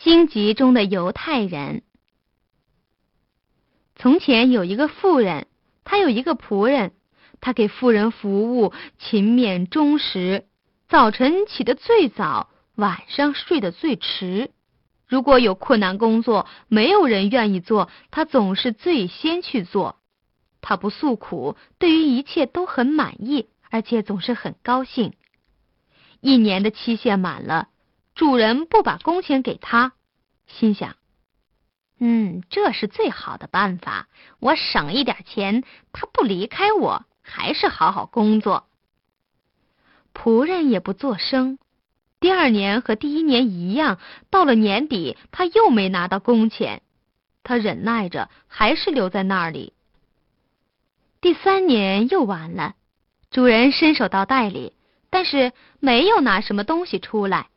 荆棘中的犹太人。从前有一个妇人，她有一个仆人，他给妇人服务，勤勉忠实，早晨起得最早，晚上睡得最迟。如果有困难工作，没有人愿意做，他总是最先去做。他不诉苦，对于一切都很满意，而且总是很高兴。一年的期限满了。主人不把工钱给他，心想：“嗯，这是最好的办法。我省一点钱，他不离开我，还是好好工作。”仆人也不作声。第二年和第一年一样，到了年底，他又没拿到工钱。他忍耐着，还是留在那里。第三年又完了，主人伸手到袋里，但是没有拿什么东西出来。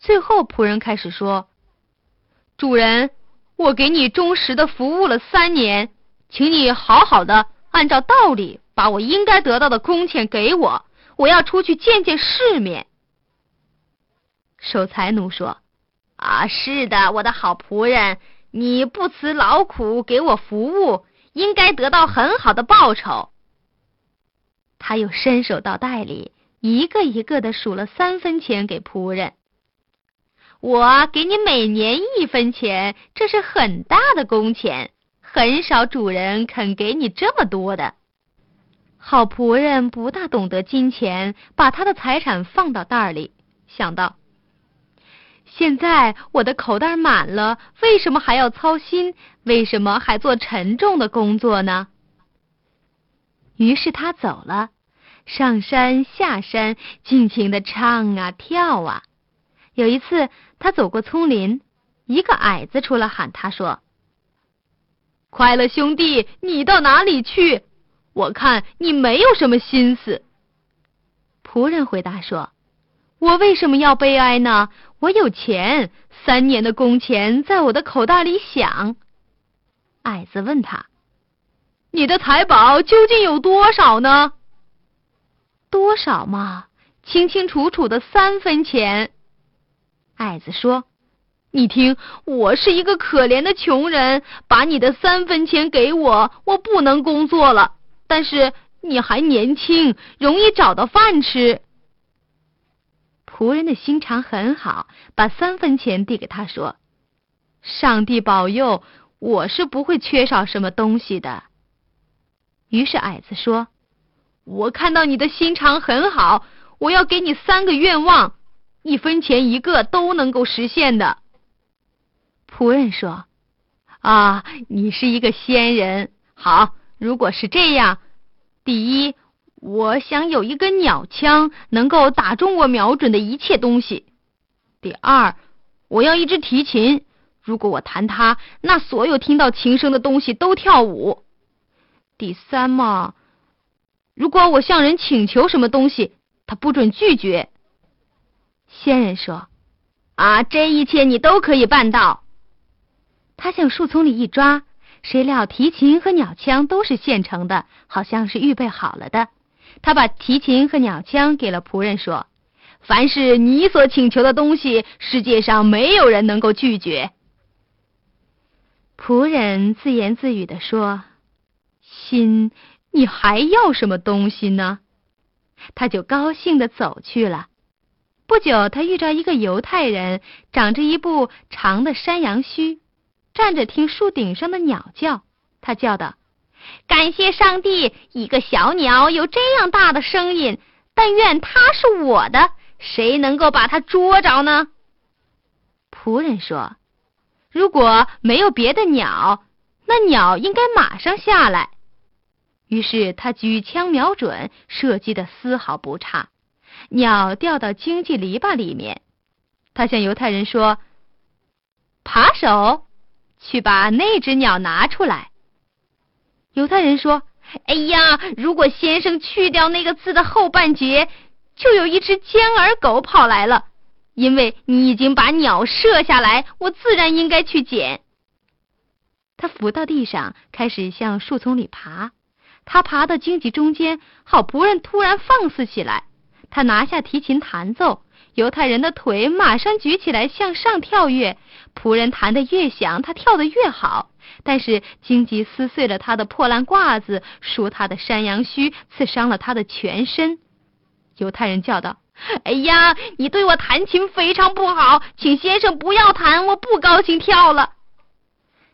最后，仆人开始说：“主人，我给你忠实的服务了三年，请你好好的按照道理把我应该得到的工钱给我。我要出去见见世面。”守财奴说：“啊，是的，我的好仆人，你不辞劳苦给我服务，应该得到很好的报酬。”他又伸手到袋里，一个一个的数了三分钱给仆人。我给你每年一分钱，这是很大的工钱，很少主人肯给你这么多的。好仆人不大懂得金钱，把他的财产放到袋里，想到：现在我的口袋满了，为什么还要操心？为什么还做沉重的工作呢？于是他走了，上山下山，尽情的唱啊跳啊。有一次，他走过丛林，一个矮子出来喊他说：“快乐兄弟，你到哪里去？我看你没有什么心思。”仆人回答说：“我为什么要悲哀呢？我有钱，三年的工钱在我的口袋里响。”矮子问他：“你的财宝究竟有多少呢？”“多少嘛？清清楚楚的三分钱。”矮子说：“你听，我是一个可怜的穷人，把你的三分钱给我，我不能工作了。但是你还年轻，容易找到饭吃。”仆人的心肠很好，把三分钱递给他说：“上帝保佑，我是不会缺少什么东西的。”于是矮子说：“我看到你的心肠很好，我要给你三个愿望。”一分钱一个都能够实现的。仆人说：“啊，你是一个仙人。好，如果是这样，第一，我想有一根鸟枪，能够打中我瞄准的一切东西；第二，我要一支提琴，如果我弹它，那所有听到琴声的东西都跳舞；第三嘛，如果我向人请求什么东西，他不准拒绝。”仙人说：“啊，这一切你都可以办到。”他向树丛里一抓，谁料提琴和鸟枪都是现成的，好像是预备好了的。他把提琴和鸟枪给了仆人，说：“凡是你所请求的东西，世界上没有人能够拒绝。”仆人自言自语的说：“心，你还要什么东西呢？”他就高兴的走去了。不久，他遇着一个犹太人，长着一部长的山羊须，站着听树顶上的鸟叫。他叫道：“感谢上帝，一个小鸟有这样大的声音。但愿它是我的，谁能够把它捉着呢？”仆人说：“如果没有别的鸟，那鸟应该马上下来。”于是他举枪瞄准，射击的丝毫不差。鸟掉到荆棘篱笆里面，他向犹太人说：“扒手，去把那只鸟拿出来。”犹太人说：“哎呀，如果先生去掉那个字的后半截，就有一只尖耳狗跑来了。因为你已经把鸟射下来，我自然应该去捡。”他伏到地上，开始向树丛里爬。他爬到荆棘中间，好仆人突然放肆起来。他拿下提琴弹奏，犹太人的腿马上举起来向上跳跃。仆人弹得越响，他跳得越好。但是荆棘撕碎了他的破烂褂子，梳他的山羊须，刺伤了他的全身。犹太人叫道：“哎呀，你对我弹琴非常不好，请先生不要弹，我不高兴跳了。”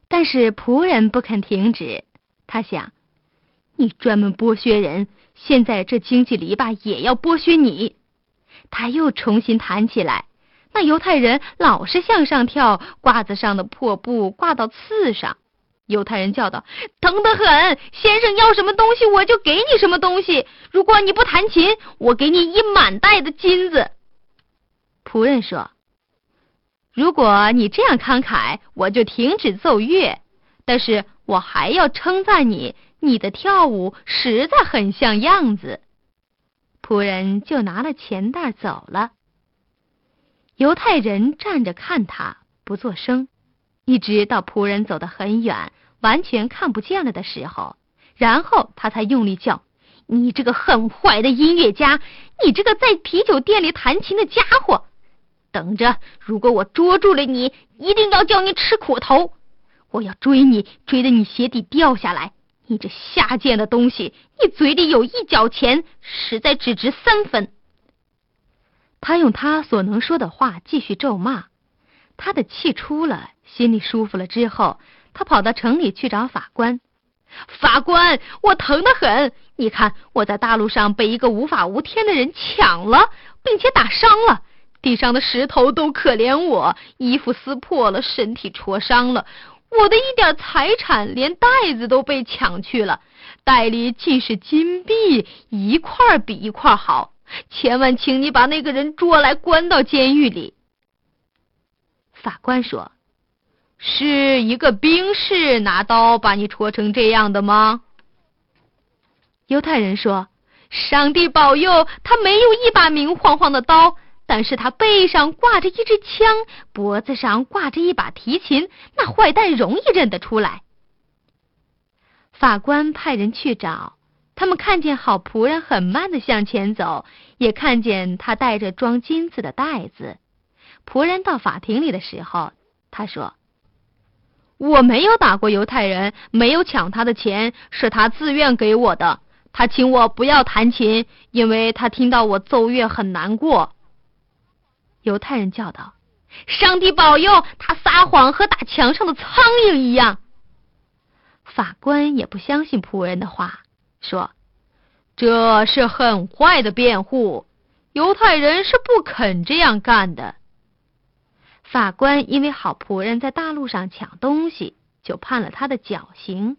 但是仆人不肯停止。他想：“你专门剥削人，现在这经济篱笆也要剥削你。”他又重新弹起来。那犹太人老是向上跳，褂子上的破布挂到刺上。犹太人叫道：“疼得很！先生要什么东西，我就给你什么东西。如果你不弹琴，我给你一满袋的金子。”仆人说：“如果你这样慷慨，我就停止奏乐。但是我还要称赞你，你的跳舞实在很像样子。”仆人就拿了钱袋走了。犹太人站着看他，不作声。一直到仆人走得很远，完全看不见了的时候，然后他才用力叫：“你这个很坏的音乐家！你这个在啤酒店里弹琴的家伙！等着，如果我捉住了你，一定要叫你吃苦头！我要追你，追得你鞋底掉下来！你这下贱的东西！你嘴里有一角钱，实在只值三分。”他用他所能说的话继续咒骂，他的气出了。心里舒服了之后，他跑到城里去找法官。法官，我疼得很。你看，我在大路上被一个无法无天的人抢了，并且打伤了。地上的石头都可怜我，衣服撕破了，身体戳伤了。我的一点财产，连袋子都被抢去了，袋里尽是金币，一块比一块好。千万，请你把那个人捉来，关到监狱里。法官说。是一个兵士拿刀把你戳成这样的吗？犹太人说：“上帝保佑，他没有一把明晃晃的刀，但是他背上挂着一支枪，脖子上挂着一把提琴，那坏蛋容易认得出来。”法官派人去找，他们看见好仆人很慢的向前走，也看见他带着装金子的袋子。仆人到法庭里的时候，他说。我没有打过犹太人，没有抢他的钱，是他自愿给我的。他请我不要弹琴，因为他听到我奏乐很难过。犹太人叫道：“上帝保佑！他撒谎和打墙上的苍蝇一样。”法官也不相信仆人的话，说：“这是很坏的辩护，犹太人是不肯这样干的。”法官因为好仆人在大路上抢东西，就判了他的绞刑。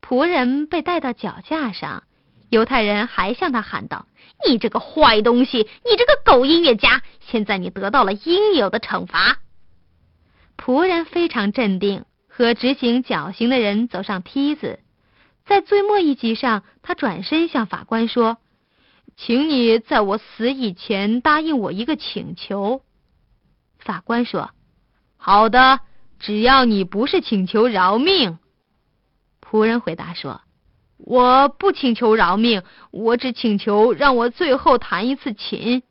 仆人被带到绞架上，犹太人还向他喊道：“你这个坏东西，你这个狗音乐家！现在你得到了应有的惩罚。”仆人非常镇定，和执行绞刑的人走上梯子。在最末一级上，他转身向法官说：“请你在我死以前答应我一个请求。”法官说：“好的，只要你不是请求饶命。”仆人回答说：“我不请求饶命，我只请求让我最后弹一次琴。”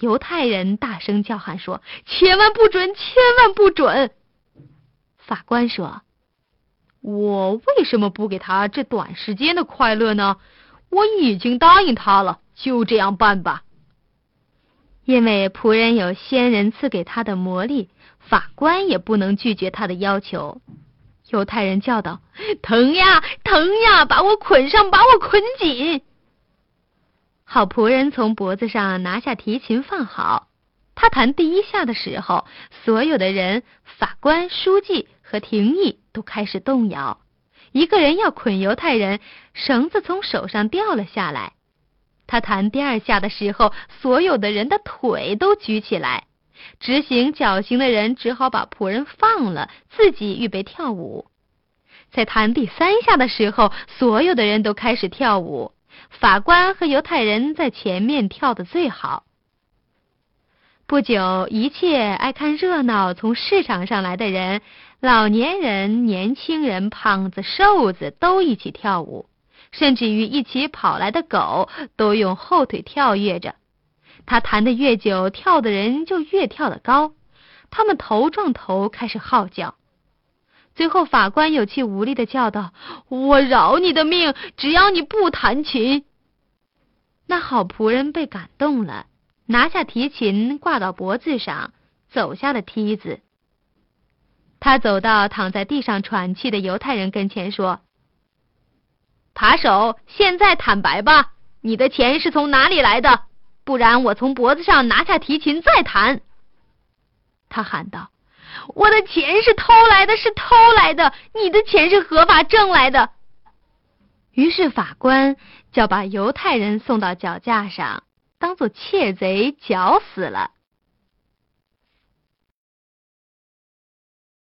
犹太人大声叫喊说：“千万不准，千万不准！”法官说：“我为什么不给他这短时间的快乐呢？我已经答应他了，就这样办吧。”因为仆人有仙人赐给他的魔力，法官也不能拒绝他的要求。犹太人叫道：“疼呀，疼呀！把我捆上，把我捆紧！”好仆人从脖子上拿下提琴，放好。他弹第一下的时候，所有的人、法官、书记和廷议都开始动摇。一个人要捆犹太人，绳子从手上掉了下来。他弹第二下的时候，所有的人的腿都举起来。执行绞刑的人只好把仆人放了，自己预备跳舞。在弹第三下的时候，所有的人都开始跳舞。法官和犹太人在前面跳得最好。不久，一切爱看热闹从市场上来的人，老年人、年轻人、胖子、瘦子都一起跳舞。甚至于一起跑来的狗都用后腿跳跃着，他弹得越久，跳的人就越跳得高。他们头撞头，开始号叫。最后，法官有气无力的叫道：“我饶你的命，只要你不弹琴。”那好仆人被感动了，拿下提琴，挂到脖子上，走下了梯子。他走到躺在地上喘气的犹太人跟前，说：“扒手，现在坦白吧，你的钱是从哪里来的？不然我从脖子上拿下提琴再弹。”他喊道：“我的钱是偷来的，是偷来的！你的钱是合法挣来的。”于是法官就把犹太人送到绞架上，当做窃贼绞死了。